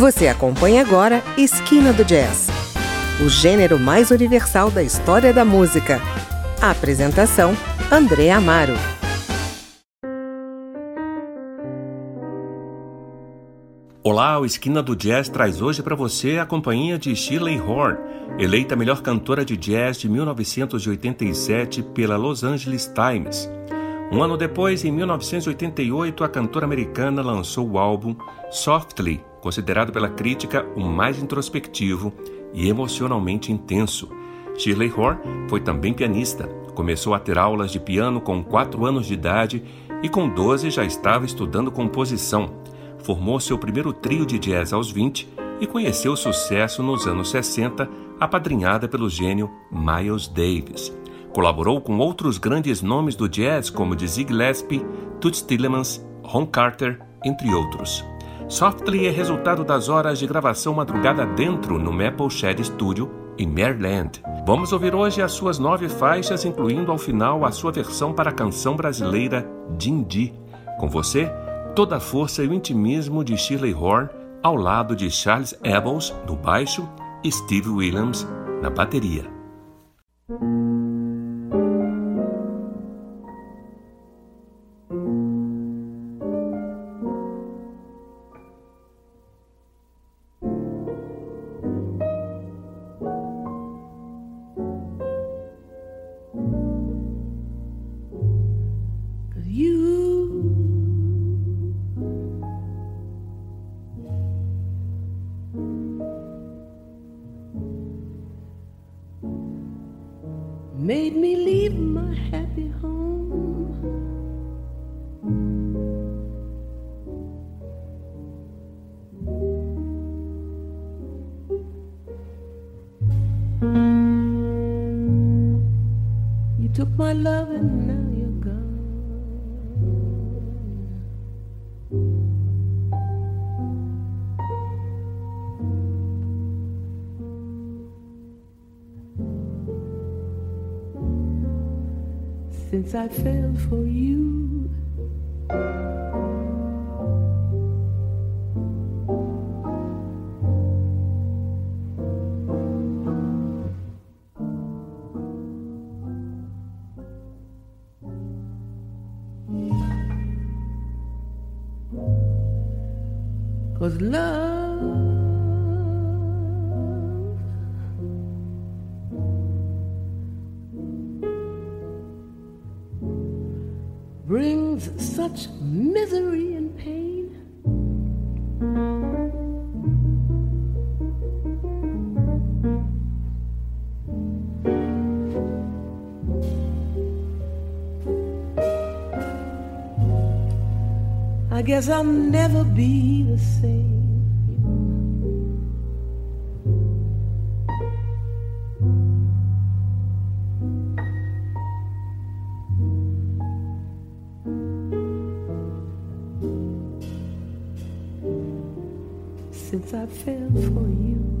Você acompanha agora Esquina do Jazz, o gênero mais universal da história da música. A apresentação: André Amaro. Olá, o Esquina do Jazz traz hoje para você a companhia de Shirley Horn, eleita melhor cantora de jazz de 1987 pela Los Angeles Times. Um ano depois, em 1988, a cantora americana lançou o álbum Softly, considerado pela crítica o mais introspectivo e emocionalmente intenso. Shirley Horn foi também pianista. Começou a ter aulas de piano com 4 anos de idade e com 12 já estava estudando composição. Formou seu primeiro trio de jazz aos 20 e conheceu sucesso nos anos 60, apadrinhada pelo gênio Miles Davis. Colaborou com outros grandes nomes do jazz como Dizzy Gillespie, Toots Tillemans, Ron Carter, entre outros. Softly é resultado das horas de gravação madrugada dentro no Maple Shed Studio, em Maryland. Vamos ouvir hoje as suas nove faixas, incluindo ao final a sua versão para a canção brasileira Dindi. Com você, toda a força e o intimismo de Shirley Horn, ao lado de Charles Abels no baixo e Steve Williams na bateria. Since I fell for you. Guess I'll never be the same. Since I fell for you.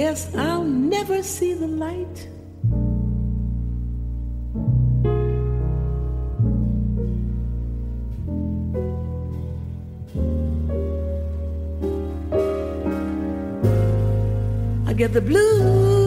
Guess I'll never see the light. I get the blues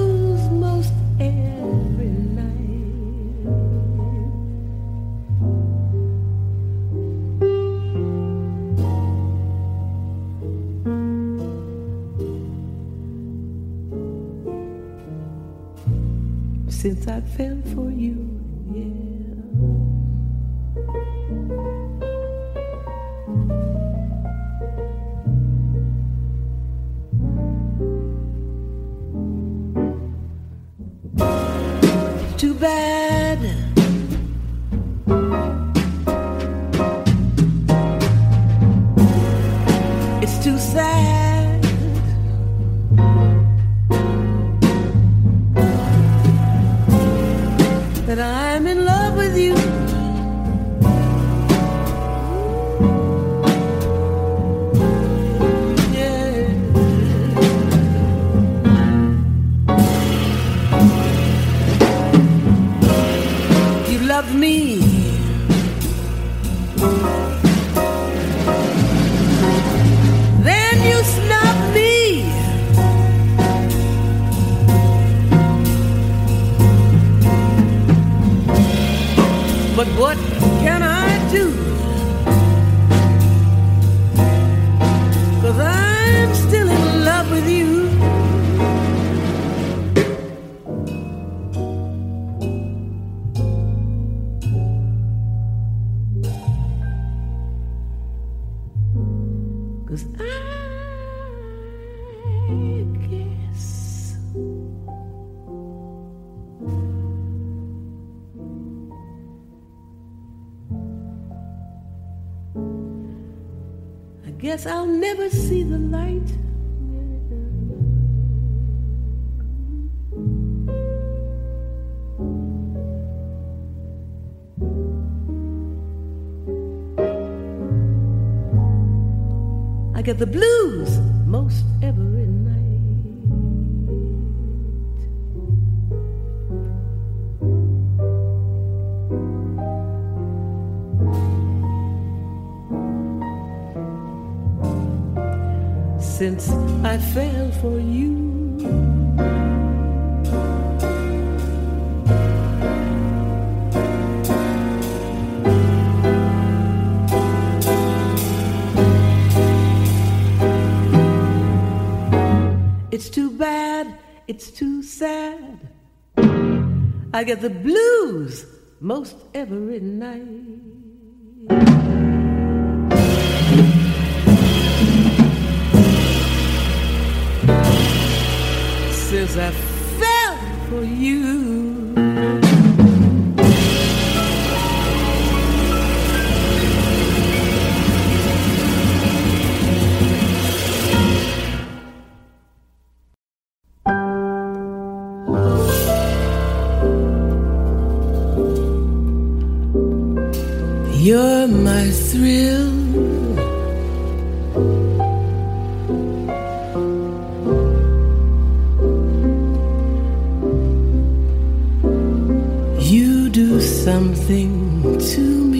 Cause I guess I guess I'll never see the light. Get the blues most every night. Since I fell for you. It's too sad. I get the blues most every night. Since I fell for you. You're my thrill. You do something to me.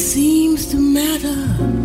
Mounting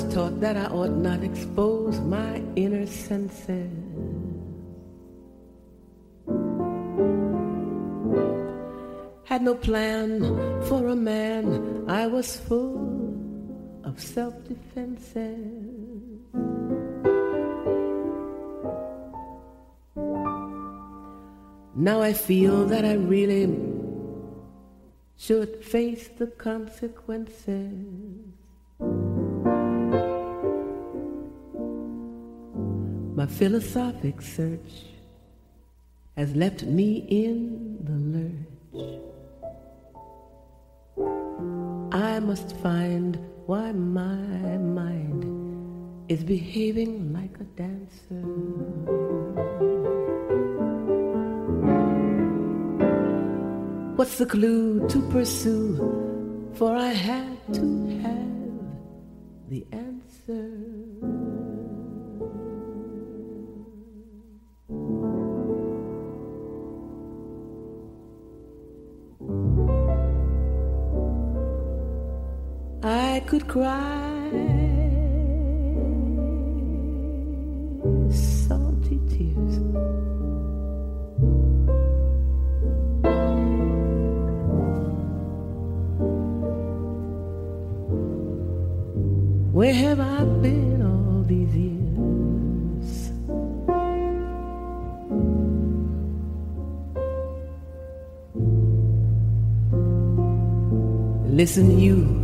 was taught that I ought not expose my inner senses. Had no plan for a man, I was full of self defenses. Now I feel that I really should face the consequences. My philosophic search has left me in the lurch. I must find why my mind is behaving like a dancer. What's the clue to pursue? For I had to have the answer. Could cry salty tears. Where have I been all these years? Listen, you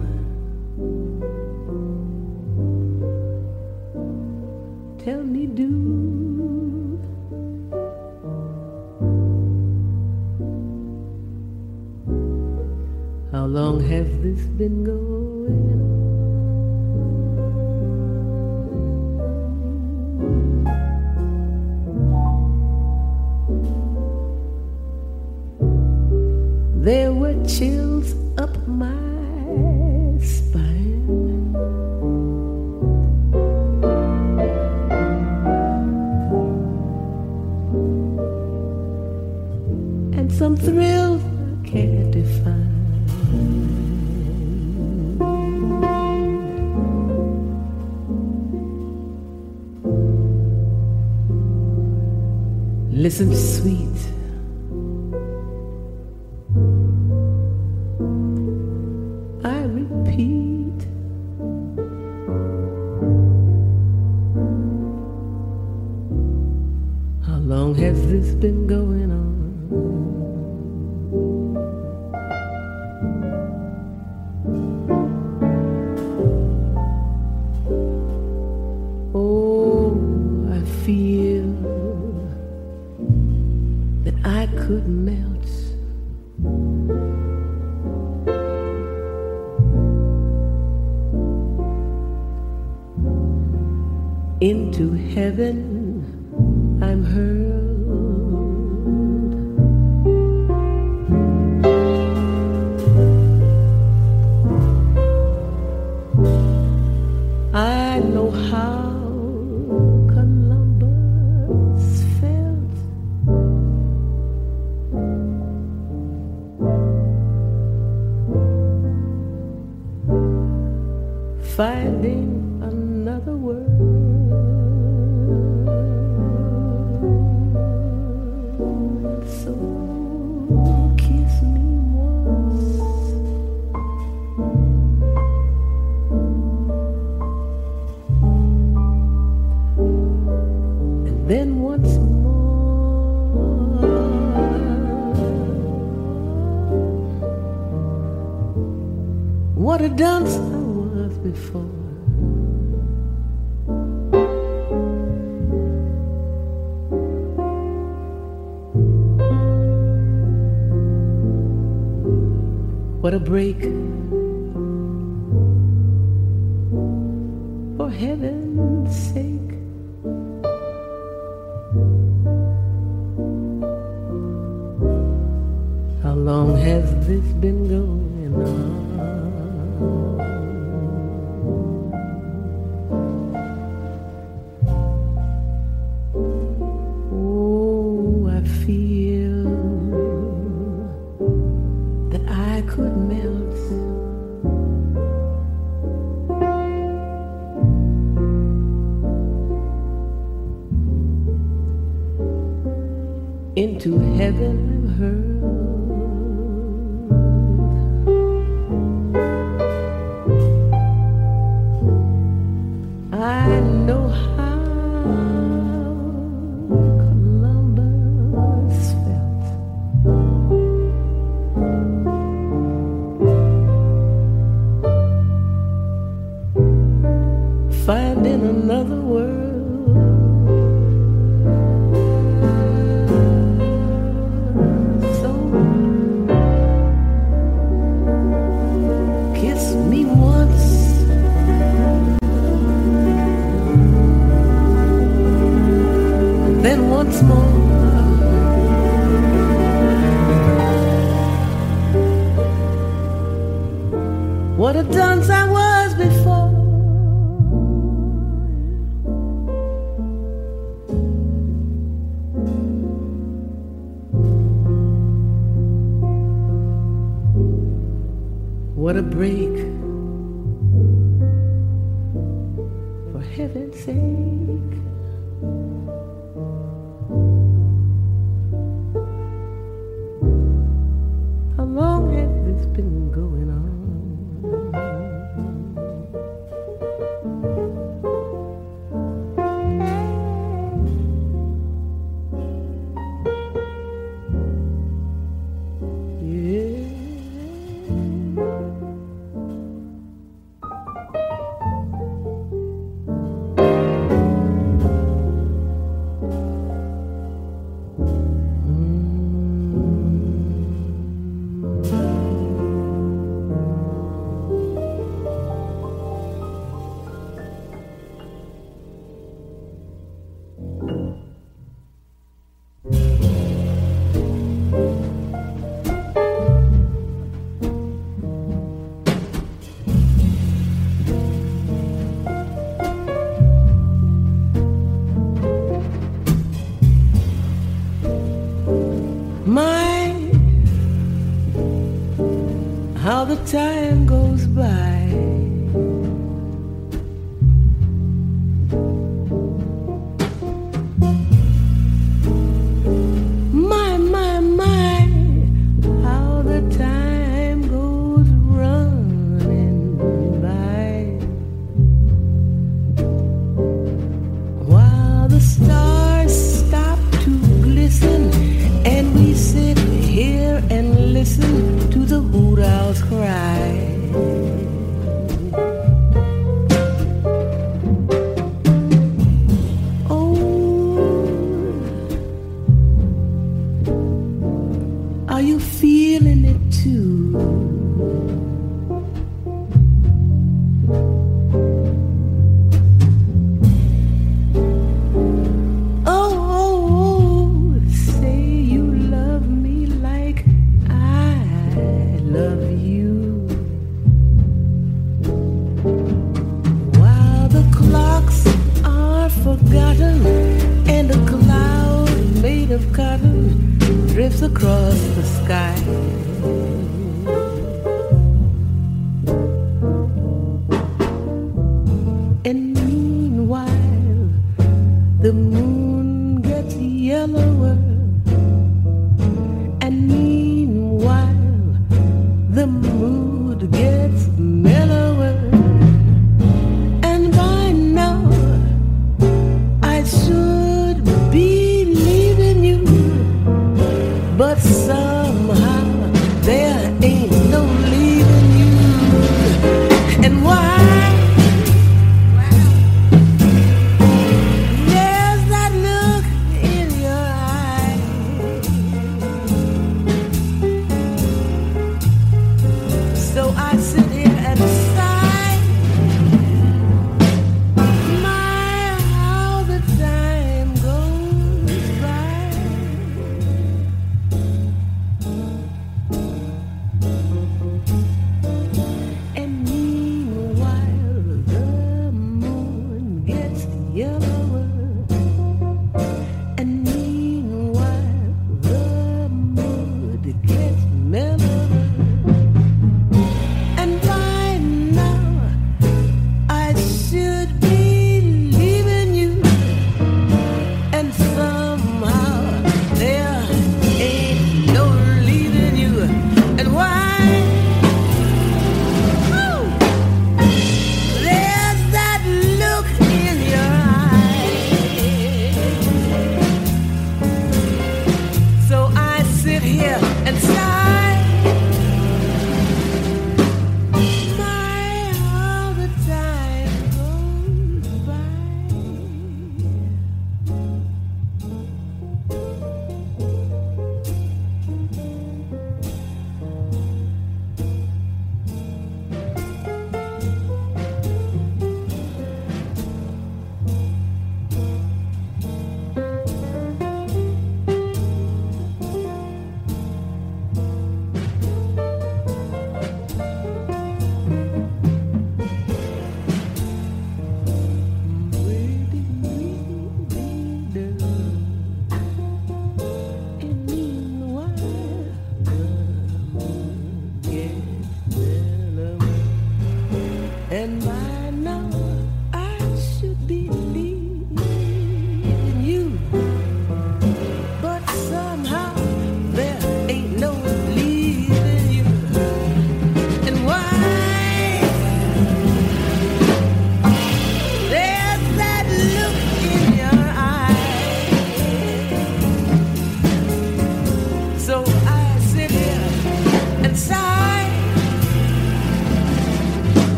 Isn't sweet. I repeat, how long has this been going? What a break For heaven's sake How long has this been going? What a break. For heaven's sake.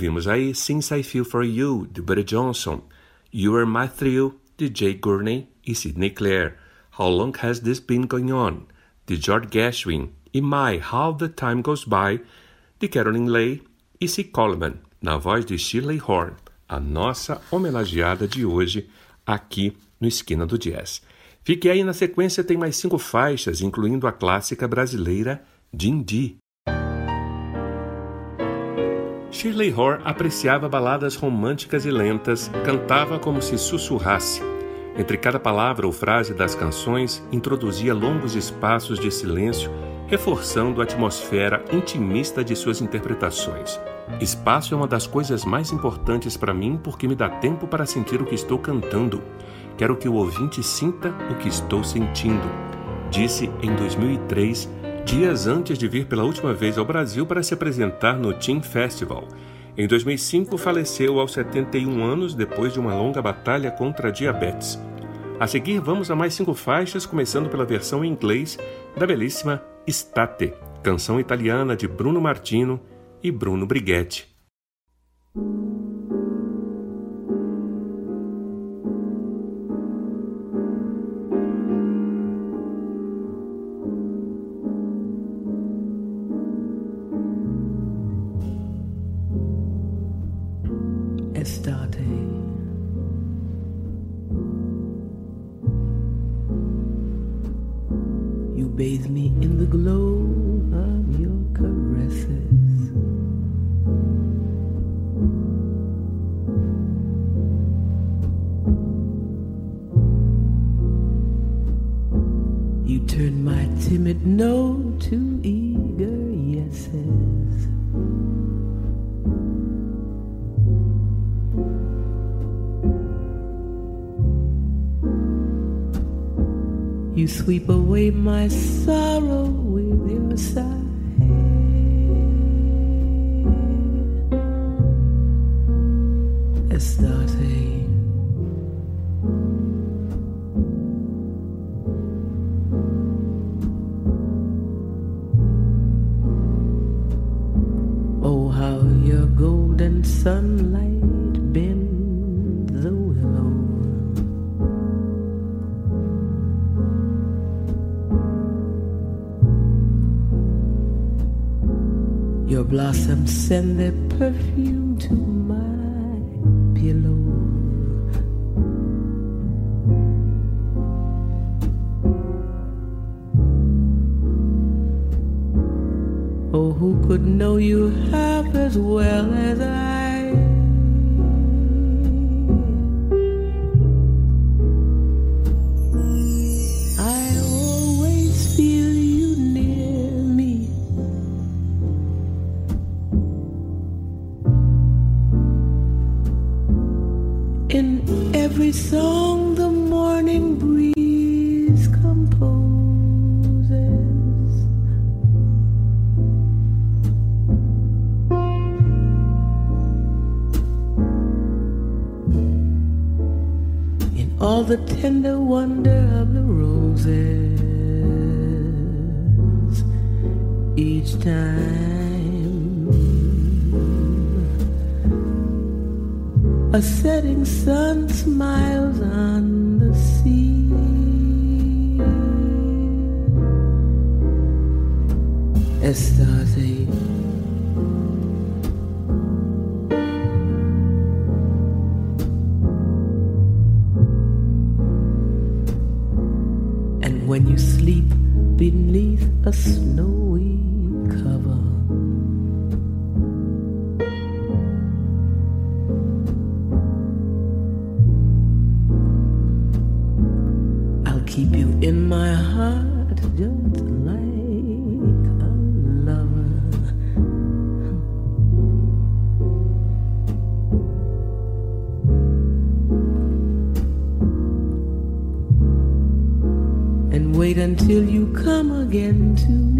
Ouvimos aí Since I Feel For You, de Buddy Johnson, You Are My Thrill, de Jay Gurney e Sidney Clare, How Long Has This Been Going On, de George Gershwin, e My How the Time Goes By, de Carolyn Lay e C. Coleman, na voz de Shirley Horn, a nossa homenageada de hoje aqui no Esquina do Jazz. Fique aí na sequência, tem mais cinco faixas, incluindo a clássica brasileira Dindi. Shirley Horn apreciava baladas românticas e lentas, cantava como se sussurrasse. Entre cada palavra ou frase das canções, introduzia longos espaços de silêncio, reforçando a atmosfera intimista de suas interpretações. Espaço é uma das coisas mais importantes para mim porque me dá tempo para sentir o que estou cantando. Quero que o ouvinte sinta o que estou sentindo, disse em 2003 dias antes de vir pela última vez ao Brasil para se apresentar no Teen Festival. Em 2005, faleceu aos 71 anos depois de uma longa batalha contra a diabetes. A seguir, vamos a mais cinco faixas, começando pela versão em inglês da belíssima Estate, canção italiana de Bruno Martino e Bruno Brighetti. blossoms send their perfume to my pillow. Oh, who could know you half as well as I? so keep you in my heart just like a lover. And wait until you come again to me.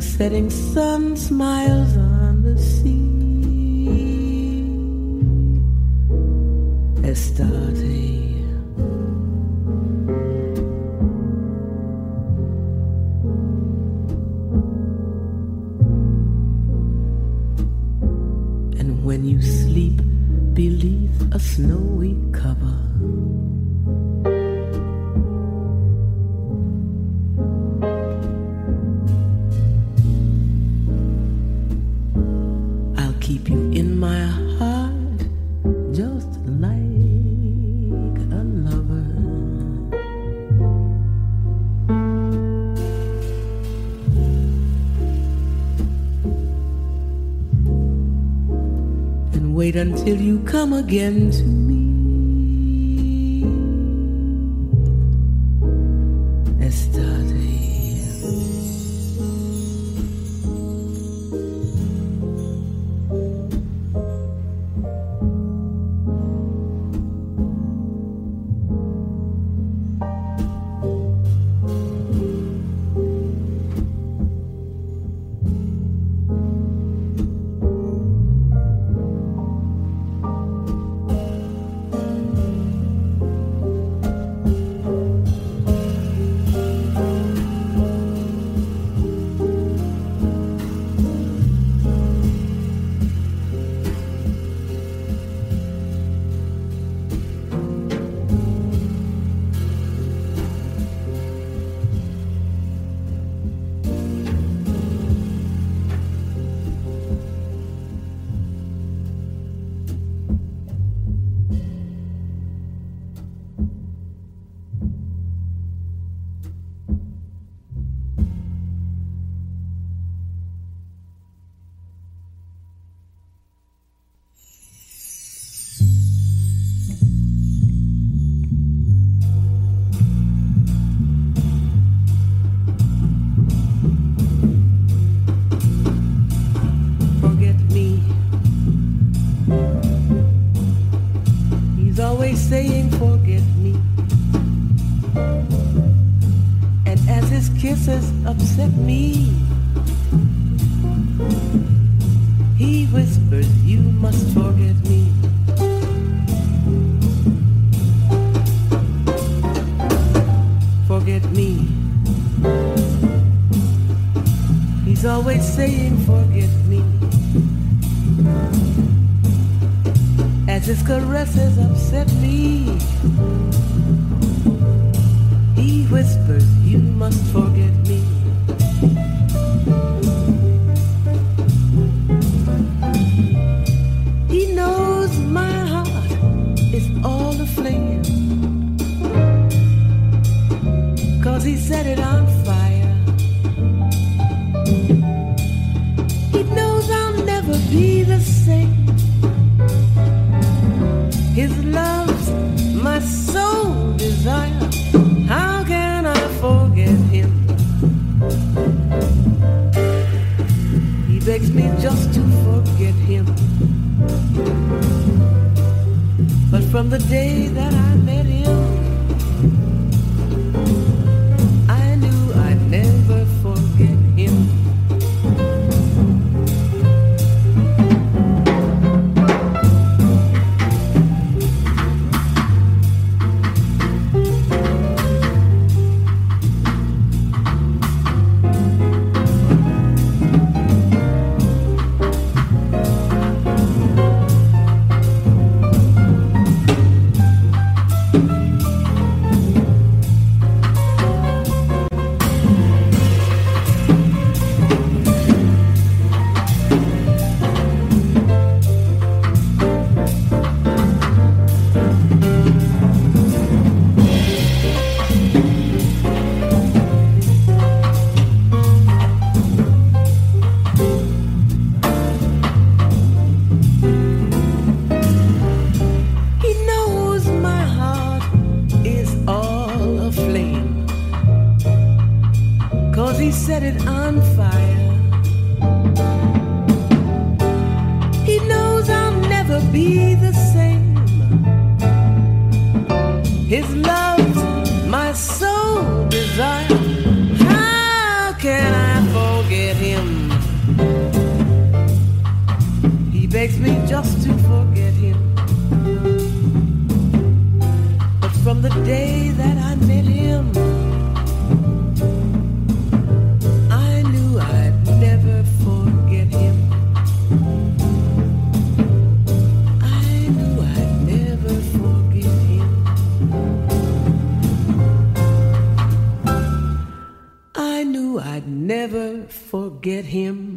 Setting sun smiles on the sea. Estate. Come again to the day that the day that I met him, I knew I'd never forget him. I knew I'd never forget him. I knew I'd never forget him.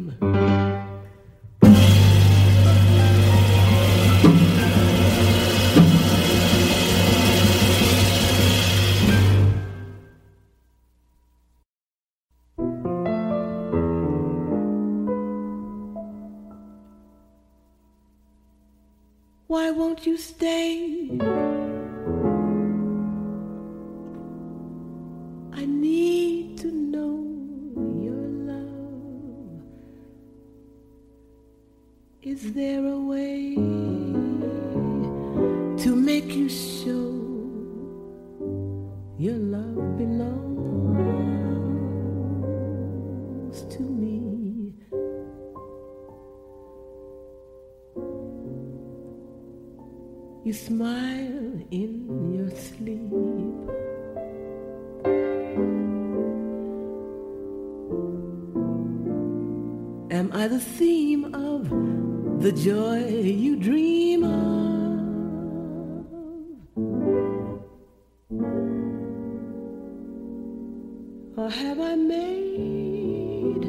Why won't you stay? I need to know your love. Is there a way smile in your sleep. Am I the theme of the joy you dream of? Or have I made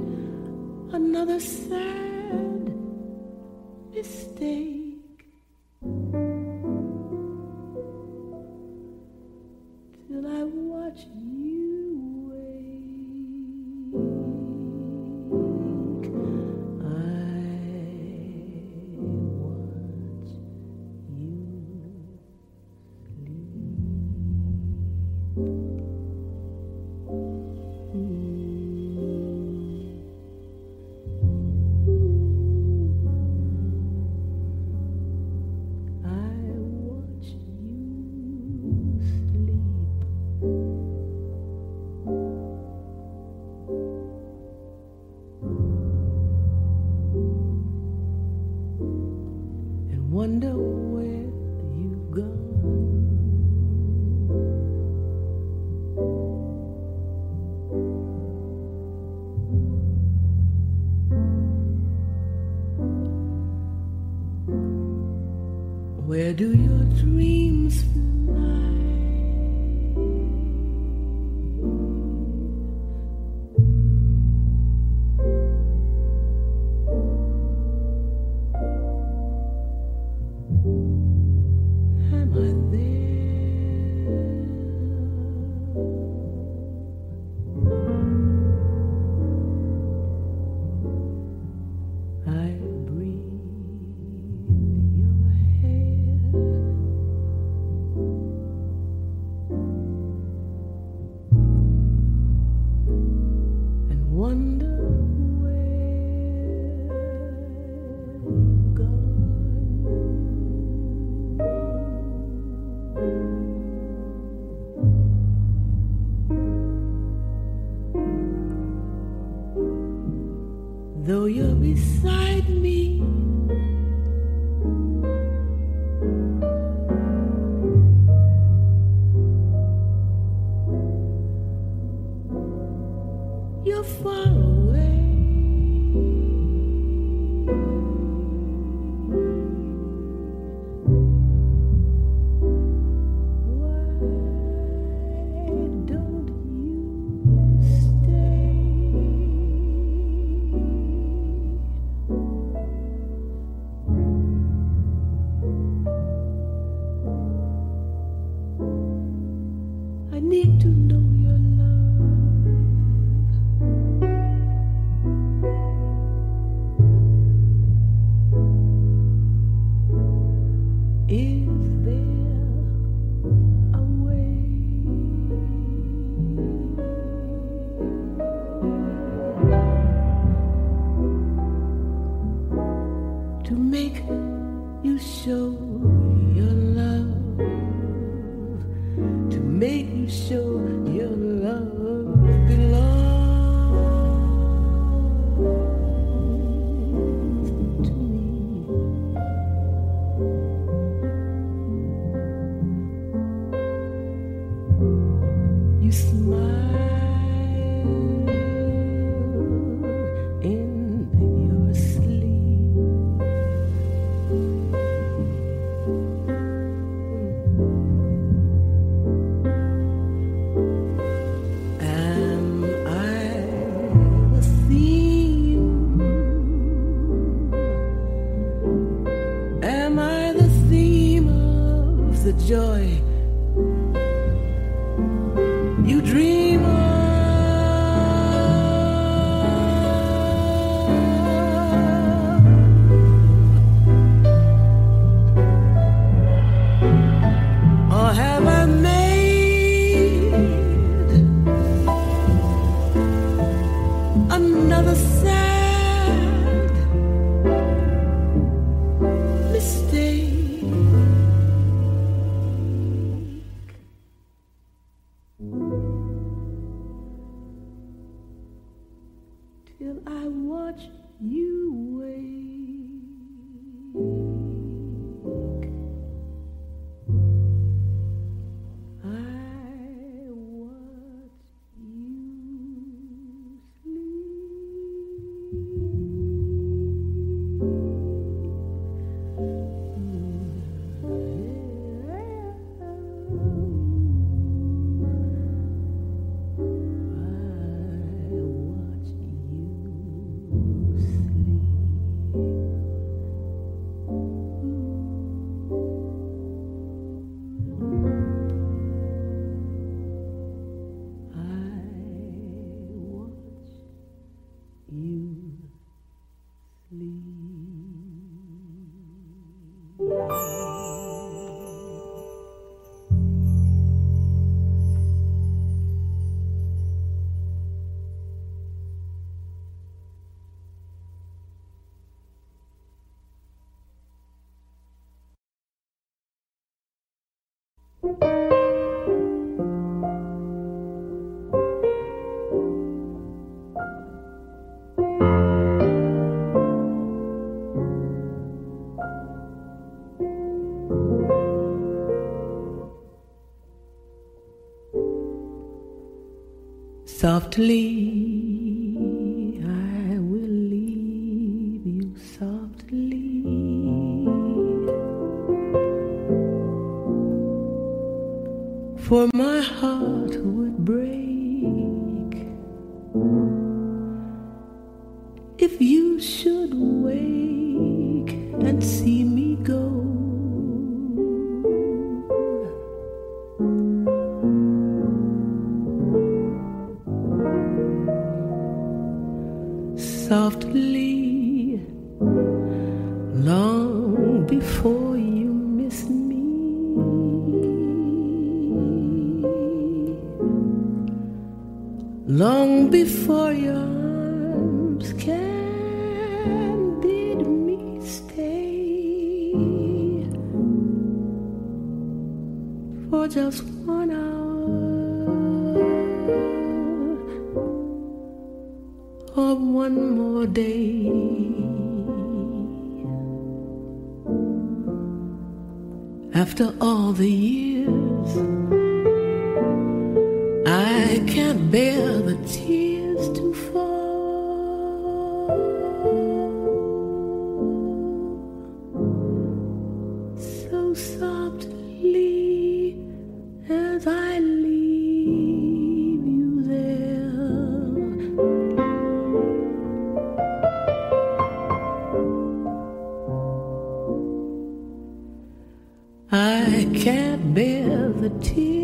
another sad mistake? I Softly, all the years. I can't bear the tears to fall. tears.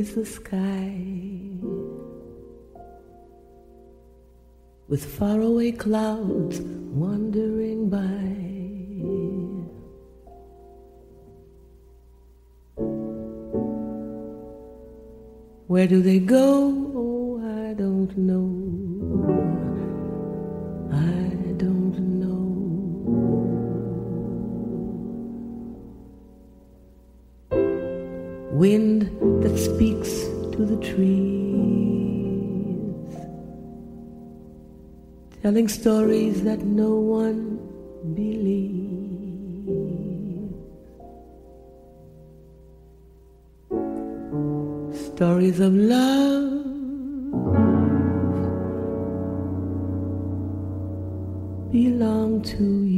Is the sky with faraway clouds wandering by. Where do they go? Oh, I don't know. Telling stories that no one believes. Stories of love. Belong to you.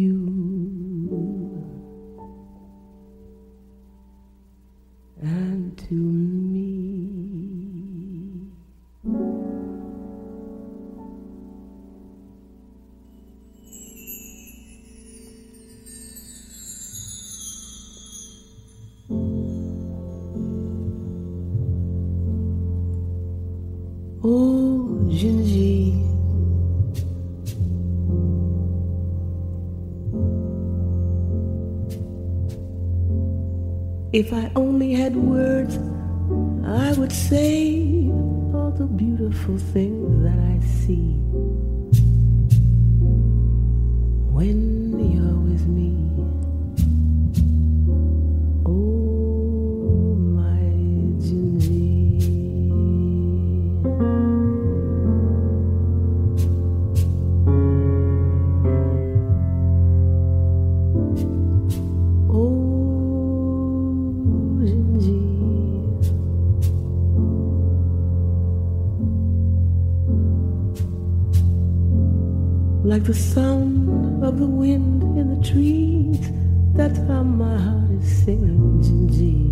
If I only had words, I would say all the beautiful things Like the sound of the wind in the trees, that's how my heart is singing, Dindi.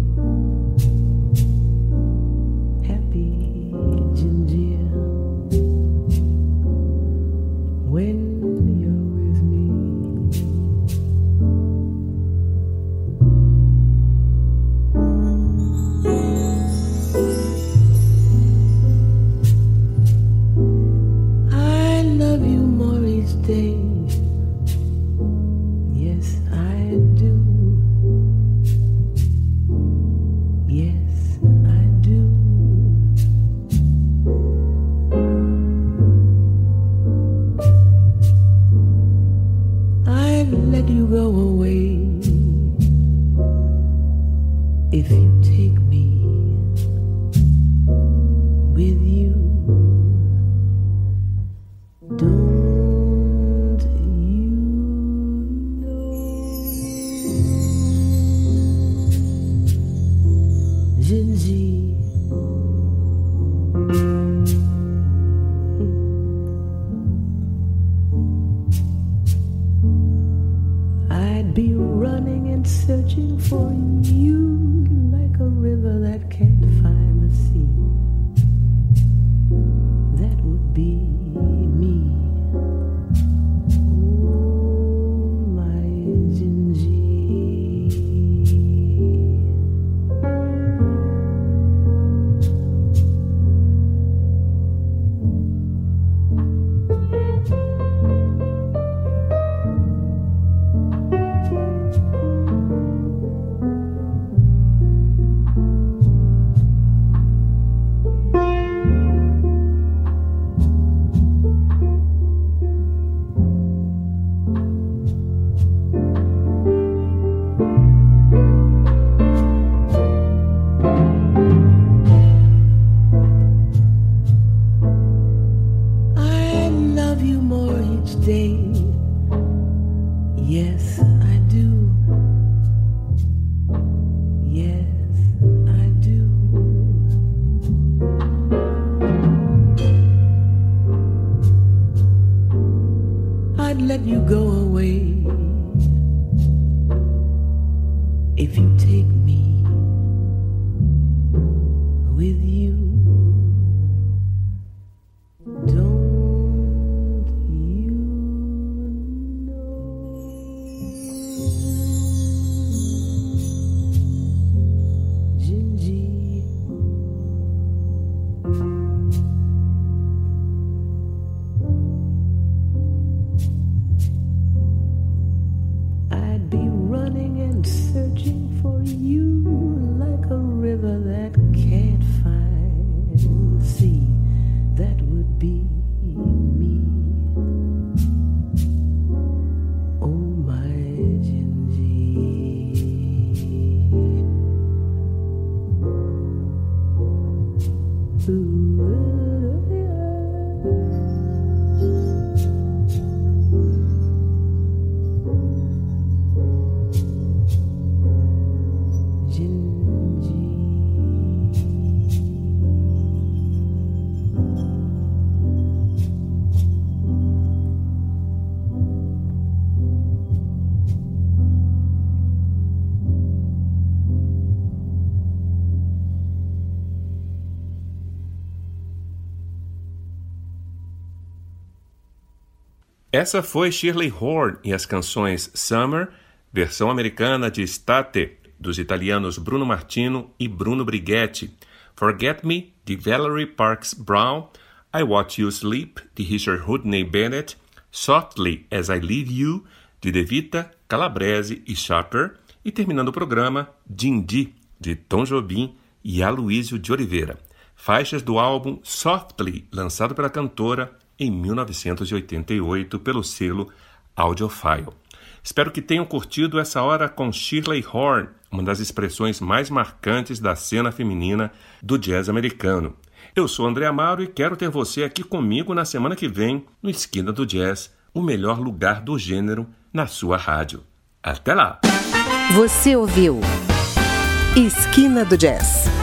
Essa foi Shirley Horn e as canções Summer, versão americana de State, dos italianos Bruno Martino e Bruno Brighetti, Forget Me, de Valerie Parks Brown, I Watch You Sleep, de Richard Hoodney Bennett, Softly As I Leave You, de Devita, Calabrese e Shocker, e terminando o programa, Dindi, de Tom Jobim e Aloysio de Oliveira, faixas do álbum Softly, lançado pela cantora em 1988 pelo selo Audiophile. Espero que tenham curtido essa hora com Shirley Horn, uma das expressões mais marcantes da cena feminina do jazz americano. Eu sou André Amaro e quero ter você aqui comigo na semana que vem no Esquina do Jazz, o melhor lugar do gênero na sua rádio. Até lá! Você ouviu Esquina do Jazz